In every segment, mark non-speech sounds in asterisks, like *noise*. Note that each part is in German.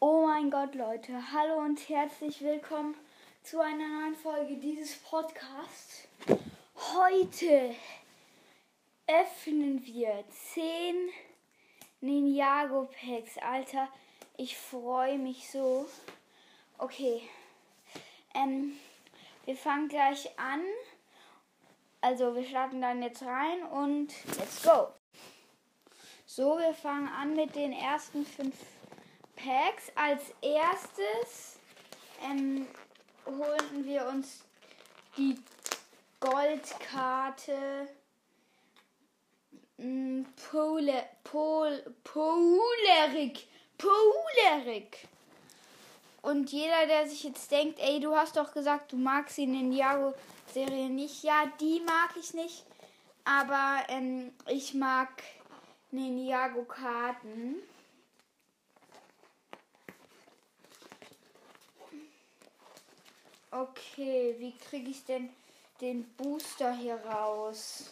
Oh mein Gott, Leute, hallo und herzlich willkommen zu einer neuen Folge dieses Podcasts. Heute öffnen wir 10 Ninjago Packs. Alter, ich freue mich so. Okay, ähm, wir fangen gleich an. Also, wir starten dann jetzt rein und let's go. So, wir fangen an mit den ersten fünf Packs. Als erstes ähm, holen wir uns die Goldkarte Pol, Polerik. Polerik. Und jeder, der sich jetzt denkt, ey, du hast doch gesagt, du magst in Ninjago-Serie nicht. Ja, die mag ich nicht. Aber ähm, ich mag Ninjago-Karten. Okay, wie kriege ich denn den Booster hier raus?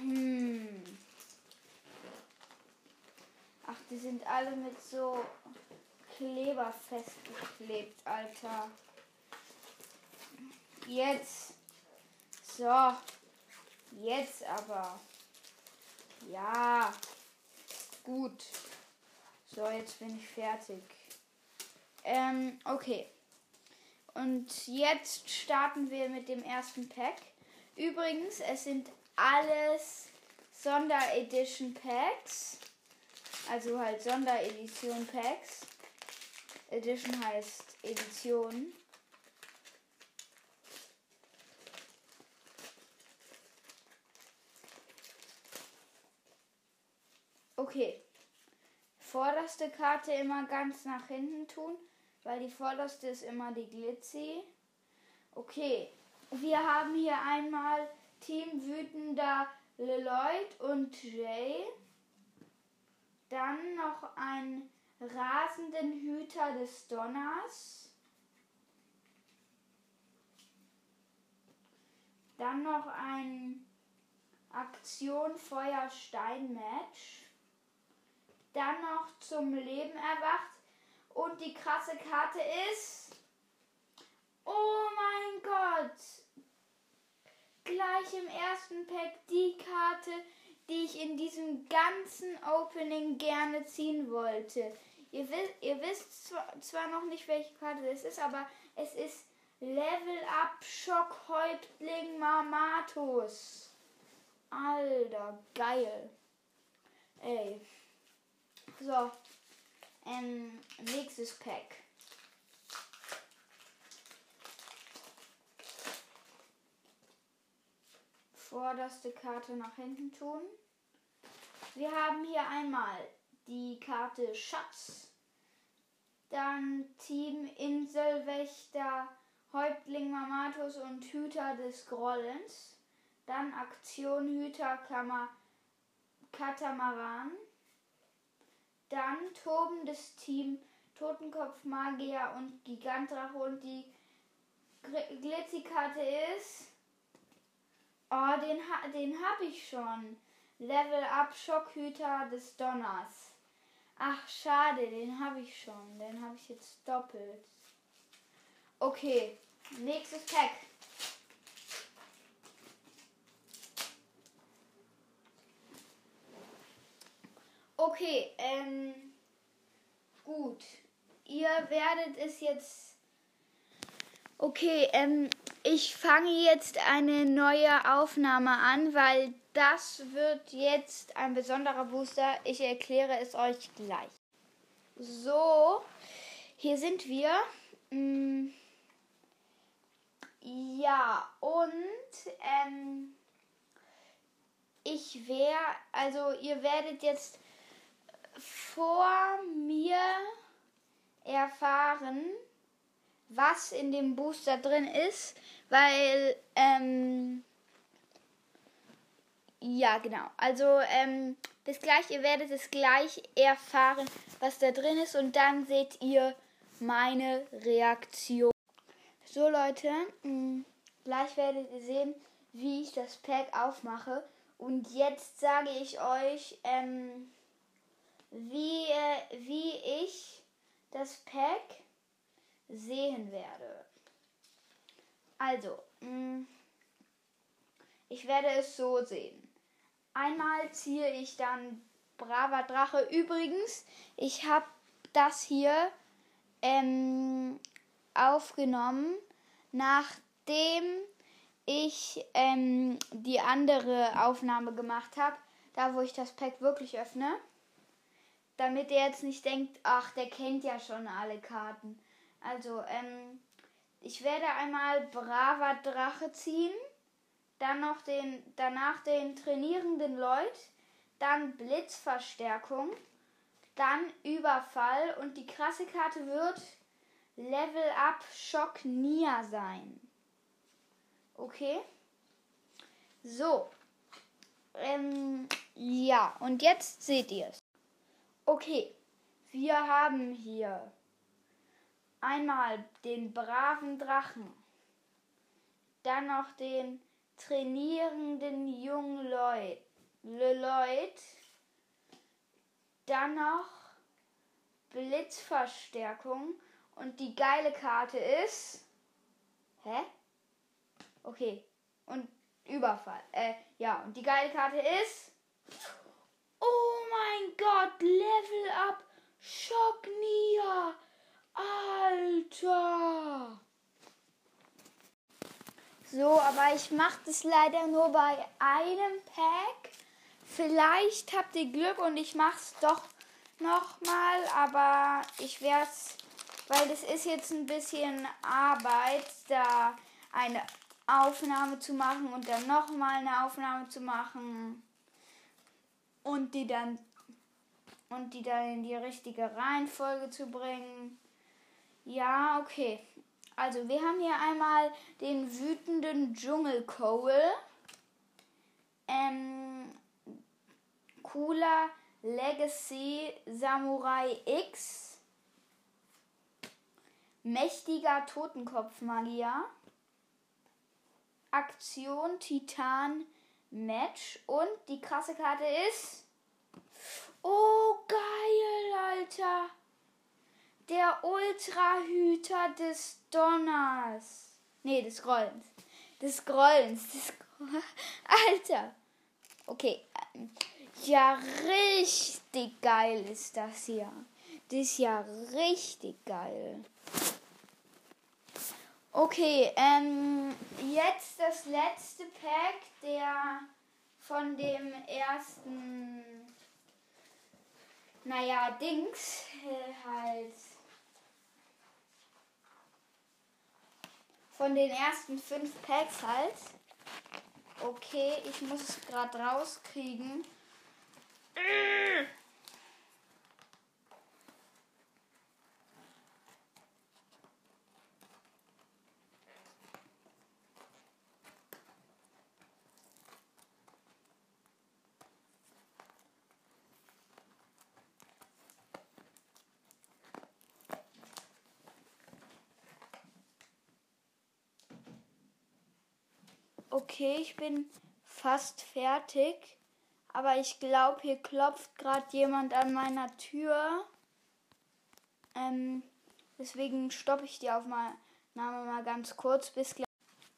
Hm. Ach, die sind alle mit so Kleber festgeklebt, Alter. Jetzt. So. Jetzt aber. Ja. Gut. So, jetzt bin ich fertig. Ähm, okay. Und jetzt starten wir mit dem ersten Pack. Übrigens, es sind alles Sonderedition Packs. Also halt Sonderedition Packs. Edition heißt Edition. Okay. Vorderste Karte immer ganz nach hinten tun, weil die vorderste ist immer die Glitzy. Okay. Wir haben hier einmal Team Wütender Leloid und Jay. Dann noch ein rasenden Hüter des Donners. Dann noch ein Aktion Feuer Stein Match. Dann noch zum Leben erwacht. Und die krasse Karte ist. Oh mein Gott! Gleich im ersten Pack die Karte, die ich in diesem ganzen Opening gerne ziehen wollte. Ihr, wisst, ihr wisst zwar, noch nicht, welche Karte es ist, aber es ist Level Up Schockhäuptling Mamatus. Alter, geil. Ey. So. Ähm, nächstes Pack. Vorderste Karte nach hinten tun. Wir haben hier einmal die Karte Schatz. Dann Team Inselwächter, Häuptling Mamatus und Hüter des Grollens. Dann Aktion Hüter Kammer, Katamaran. Dann tobendes Team Totenkopf Magier und Gigantrache und die Glitzikarte ist. Oh, den, den habe ich schon. Level Up Schockhüter des Donners. Ach, schade, den habe ich schon. Den habe ich jetzt doppelt. Okay, nächstes Pack. Okay, ähm, gut. Ihr werdet es jetzt. Okay, ähm, ich fange jetzt eine neue Aufnahme an, weil das wird jetzt ein besonderer Booster. Ich erkläre es euch gleich. So, hier sind wir. Mm, ja, und ähm, ich wäre, also ihr werdet jetzt vor mir erfahren, was in dem Booster drin ist, weil, ähm, ja, genau. Also, ähm, bis gleich, ihr werdet es gleich erfahren, was da drin ist und dann seht ihr meine Reaktion. So, Leute, mh, mm, gleich werdet ihr sehen, wie ich das Pack aufmache. Und jetzt sage ich euch, ähm, wie, äh, wie ich das Pack sehen werde. Also, mm, ich werde es so sehen. Einmal ziehe ich dann braver Drache. Übrigens, ich habe das hier ähm, aufgenommen, nachdem ich ähm, die andere Aufnahme gemacht habe, da wo ich das Pack wirklich öffne. Damit er jetzt nicht denkt, ach, der kennt ja schon alle Karten. Also, ähm, ich werde einmal braver Drache ziehen, dann noch den, danach den trainierenden Lloyd, dann Blitzverstärkung, dann Überfall und die krasse Karte wird Level Up Shock Nia sein. Okay? So. Ähm, ja, und jetzt seht ihr es. Okay, wir haben hier einmal den braven Drachen, dann noch den trainierenden jungen Lloyd, Lloyd, dann noch Blitzverstärkung und die geile Karte ist. Hä? Okay. Und Überfall. Äh, ja, und die geile Karte ist. Oh mein Gott, Level Up Shock Nia. Alter. So, aber ich mache das leider nur bei einem Pack. Vielleicht habt ihr Glück und ich mache es doch nochmal, aber ich werde es, weil das ist jetzt ein bisschen Arbeit, da eine Aufnahme zu machen und dann nochmal eine Aufnahme zu machen und die dann und die dann in die richtige Reihenfolge zu bringen. Ja, okay. Also wir haben hier einmal den wütenden Dschungelkohl. Ähm, cooler Legacy Samurai X. Mächtiger Totenkopfmagier. Aktion Titan Match. Und die krasse Karte ist. Oh, geil, Alter. Der Ultrahüter des Donners. Nee, des Grollens. Des Grollens. Des Grollens. *laughs* Alter. Okay. Ja, richtig geil ist das hier. Das ist ja richtig geil. Okay, ähm, jetzt das letzte Pack der von dem ersten, naja, Dings äh, halt. Von den ersten fünf Packs halt. Okay, ich muss es gerade rauskriegen. Okay, ich bin fast fertig. Aber ich glaube, hier klopft gerade jemand an meiner Tür. Ähm, deswegen stoppe ich die Aufnahme mal ganz kurz. Bis gleich.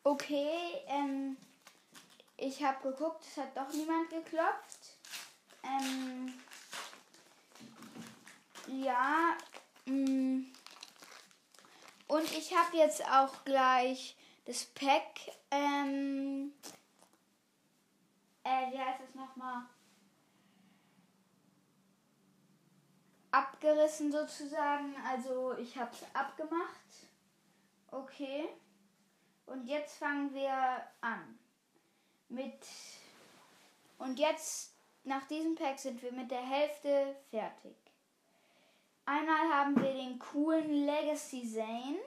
Okay, ähm, ich habe geguckt, es hat doch niemand geklopft. Ähm, ja, mh, mm. und ich habe jetzt auch gleich das Pack, ähm, äh, wie heißt es nochmal? Abgerissen sozusagen. Also ich habe es abgemacht. Okay. Und jetzt fangen wir an. Mit. Und jetzt, nach diesem Pack, sind wir mit der Hälfte fertig. Einmal haben wir den coolen Legacy Zane,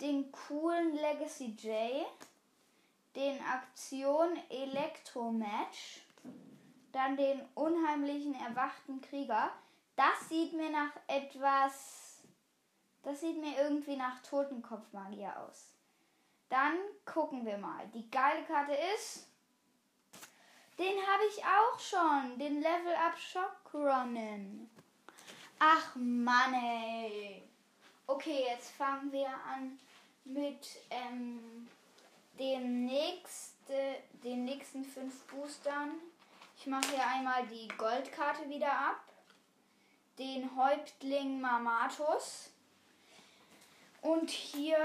den coolen Legacy J, den Aktion Elektromatch, dann den unheimlichen erwachten Krieger. Das sieht mir nach etwas. Das sieht mir irgendwie nach Totenkopfmagier aus. Dann gucken wir mal. Die geile Karte ist. Den habe ich auch schon. Den Level Up Shock. Ach Mann ey. Okay, jetzt fangen wir an mit ähm, dem nächste, den nächsten fünf Boostern. Ich mache hier einmal die Goldkarte wieder ab. Den Häuptling Mamatus. Und hier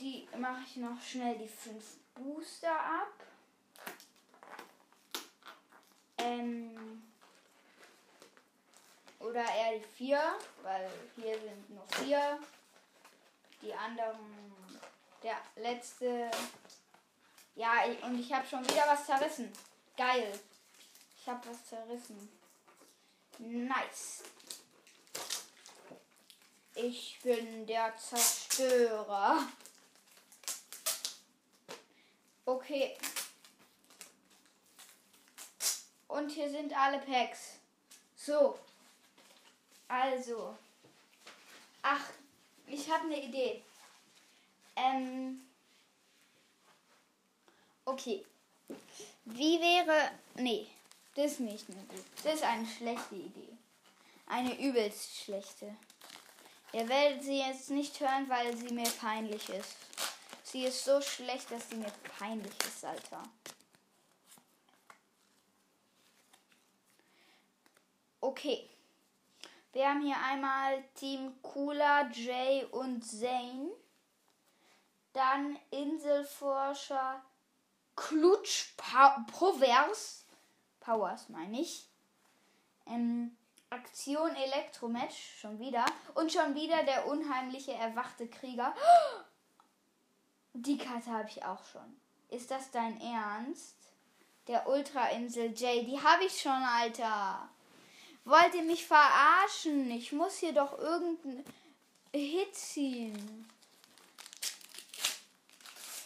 die mache ich noch schnell die fünf Booster ab. Ähm, oder eher die vier, weil hier sind noch vier. Die anderen, der letzte. Ja, und ich habe schon wieder was zerrissen. Geil. Ich habe was zerrissen. Nice. Ich bin der Zerstörer. Okay. Und hier sind alle Packs. So. Also. Ach, ich habe eine Idee. Ähm. Okay. Wie wäre. Nee, das ist nicht eine gute. Das ist eine schlechte Idee. Eine übelst schlechte. Ihr werdet sie jetzt nicht hören, weil sie mir peinlich ist. Sie ist so schlecht, dass sie mir peinlich ist, Alter. Okay. Wir haben hier einmal Team Cooler, Jay und Zane. Dann Inselforscher Klutsch Powers. Powers meine ich. Ähm, Aktion Elektromatch, schon wieder. Und schon wieder der unheimliche erwachte Krieger. *gasps* Die Karte habe ich auch schon. Ist das dein Ernst? Der Ultrainsel J, die habe ich schon, Alter. Wollt ihr mich verarschen? Ich muss hier doch irgendeinen Hit ziehen.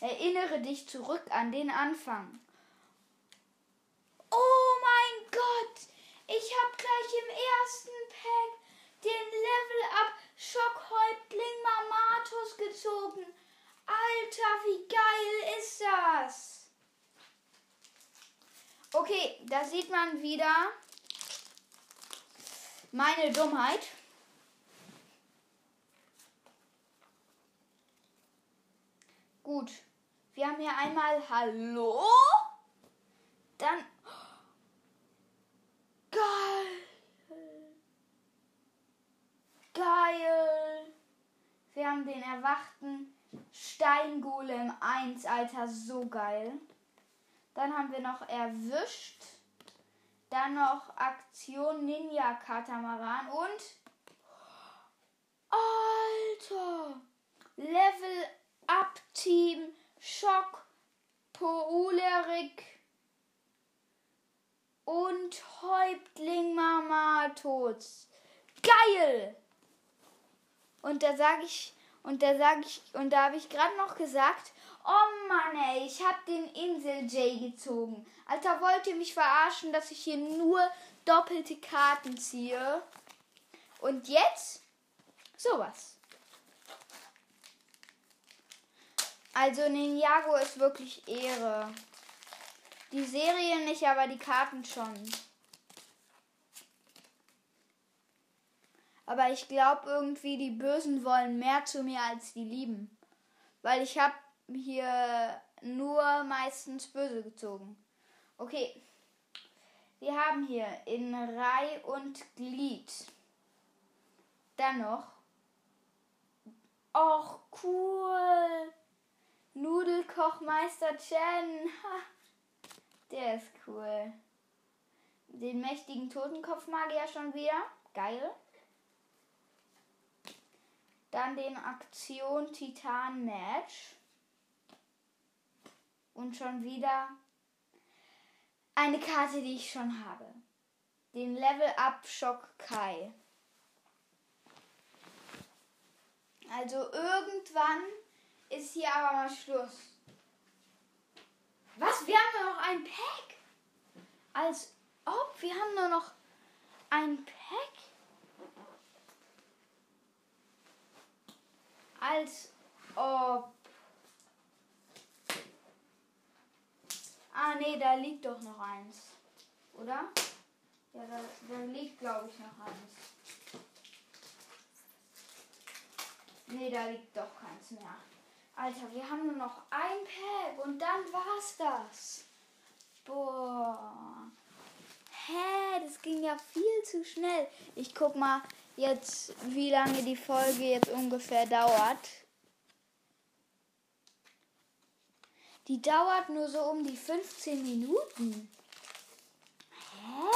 Erinnere dich zurück an den Anfang. Oh mein Gott! Ich habe gleich im ersten Pack den Level Up Schockhäuptling Mamatus gezogen. Alter, wie geil ist das? Okay, da sieht man wieder, meine Dummheit. Gut. Wir haben hier einmal Hallo. Dann. Geil. Geil. Wir haben den erwachten Steingolem 1, Alter, so geil. Dann haben wir noch erwischt. Dann noch Aktion Ninja Katamaran und Alter! Level Up Team Schock Poulerik und Häuptling Mamatos. Geil! Und da sage ich und da sage ich und da habe ich gerade noch gesagt, Oh Mann, ey, ich hab den Insel J gezogen. Alter, wollt ihr mich verarschen, dass ich hier nur doppelte Karten ziehe? Und jetzt sowas. Also Ninjago ist wirklich Ehre. Die Serie nicht, aber die Karten schon. Aber ich glaube irgendwie, die Bösen wollen mehr zu mir als die Lieben. Weil ich habe hier nur meistens böse gezogen. Okay. Wir haben hier in Reih und Glied. Dann noch. Och, cool. Nudelkochmeister Chen. Ha. Der ist cool. Den mächtigen Totenkopfmagier schon wieder. Geil. Dann den Aktion Titan Match. Und schon wieder eine Karte, die ich schon habe. Den Level Up Shock Kai. Also irgendwann ist hier aber mal Schluss. Was? Wir haben nur noch ein Pack? Als ob wir haben nur noch ein Pack? Als ob. Ah, nee, da liegt doch noch eins. Oder? Ja, da, da liegt, glaube ich, noch eins. Nee, da liegt doch keins mehr. Alter, wir haben nur noch ein Pack und dann war's das. Boah. Hä, das ging ja viel zu schnell. Ich guck mal jetzt, wie lange die Folge jetzt ungefähr dauert. Die dauert nur so um die 15 Minuten. Hä?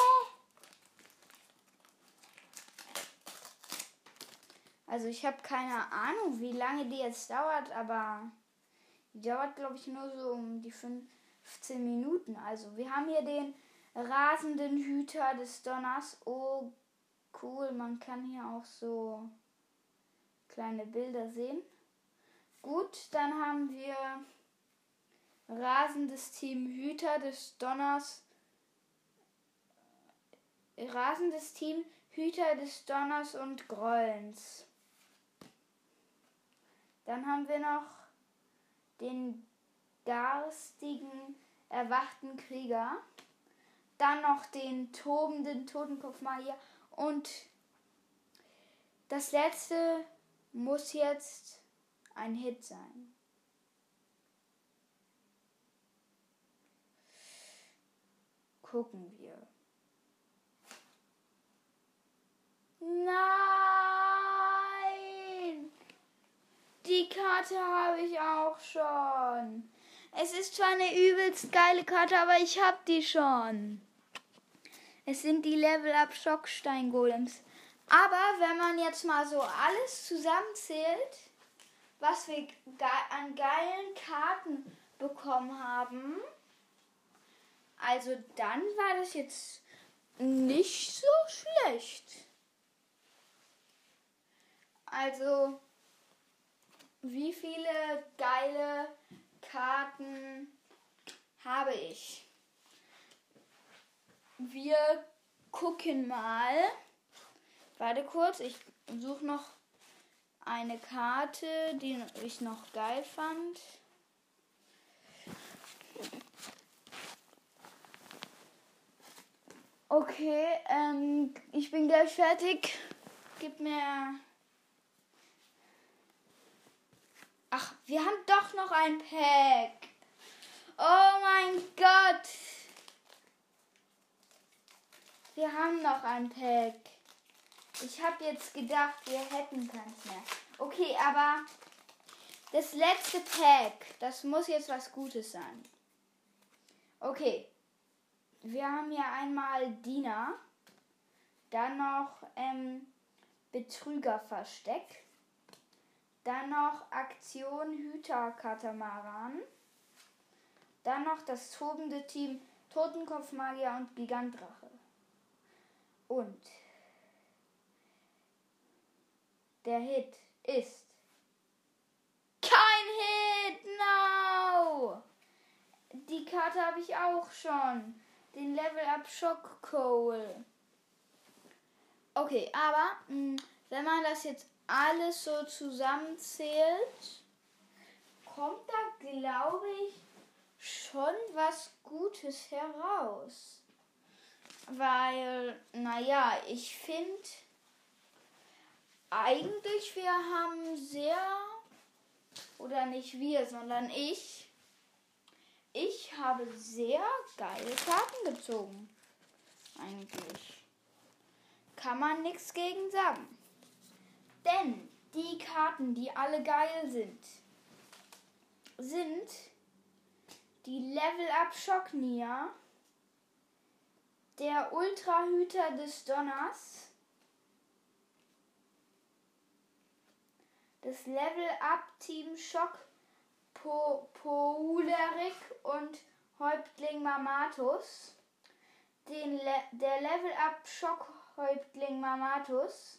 Also ich habe keine Ahnung, wie lange die jetzt dauert, aber die dauert, glaube ich, nur so um die 15 Minuten. Also wir haben hier den rasenden Hüter des Donners. Oh, cool, man kann hier auch so kleine Bilder sehen. Gut, dann haben wir rasendes Team Hüter des Donners. Rasendes Team Hüter des Donners und Grollens. Dann haben wir noch den garstigen, erwachten Krieger. Dann noch den tobenden Totenkopfmagier. Und das letzte muss jetzt ein Hit sein. Gucken wir. Nein! Die Karte habe ich auch schon. Es ist zwar eine übelst geile Karte, aber ich habe die schon. Es sind die Level-Up-Schockstein-Golems. Aber wenn man jetzt mal so alles zusammenzählt, was wir an geilen Karten bekommen haben, also dann war das jetzt nicht so schlecht. Also, wie viele geile Karten habe ich? Wir gucken mal. Warte kurz, ich suche noch eine Karte, die ich noch geil fand. Okay, ähm, ich bin gleich fertig. Gib mir Ach, wir haben doch noch ein Pack. Oh mein Gott. Wir haben noch ein Pack. Ich habe jetzt gedacht, wir hätten keins mehr. Okay, aber das letzte Pack, das muss jetzt was Gutes sein. Okay. Wir haben hier einmal Dina. Dann noch ähm, Betrügerversteck. Dann noch Aktion Hüter Katamaran. Dann noch das tobende Team Totenkopfmagier und Gigantdrache. Und der Hit ist kein Hit, no! Die Karte habe ich auch schon. Den Level Up Shock Coal. Okay, aber mh, wenn man das jetzt alles so zusammenzählt, kommt da, glaube ich, schon was Gutes heraus. Weil, naja, ich finde, eigentlich wir haben sehr, oder nicht wir, sondern ich, ich habe sehr geile Karten gezogen. Eigentlich. Kann man nichts gegen sagen. Denn die Karten, die alle geil sind, sind die Level Up Schocknia, der Ultrahüter des Donners, das Level Up Team Schock po und Häuptling Mamatus, den Le der Level Up Schock Häuptling Mamatus,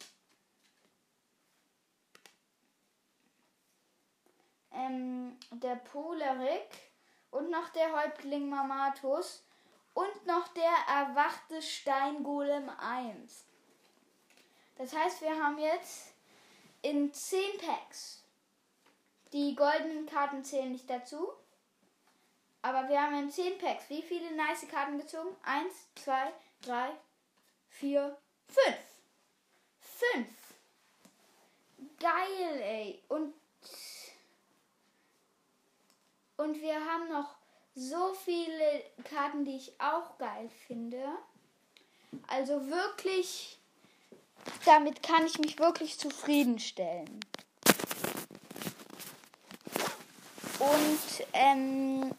ähm, der Polerik und noch der Häuptling Mamatus und noch der erwachte Steingolem 1. Das heißt, wir haben jetzt in 10 Packs. Die goldenen Karten zählen nicht dazu. Aber wir haben in 10 Packs wie viele nice Karten gezogen? 1, 2, 3, 4, 5. 5 geile geil, ey. Und, und wir haben noch so viele Karten, die ich auch geil finde. Also wirklich, damit kann ich mich wirklich zufriedenstellen. Und ähm,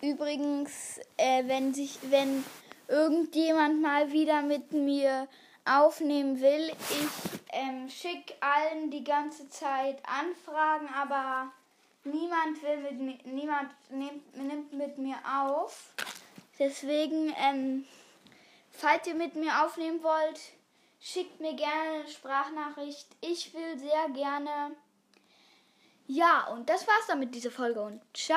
übrigens, äh, wenn sich, wenn irgendjemand mal wieder mit mir aufnehmen will, ich ähm, schicke allen die ganze Zeit Anfragen, aber niemand will mit mir, niemand nimmt, nimmt mit mir auf. Deswegen, ähm, falls ihr mit mir aufnehmen wollt, schickt mir gerne eine Sprachnachricht. Ich will sehr gerne. Ja, und das war's dann mit dieser Folge und ciao.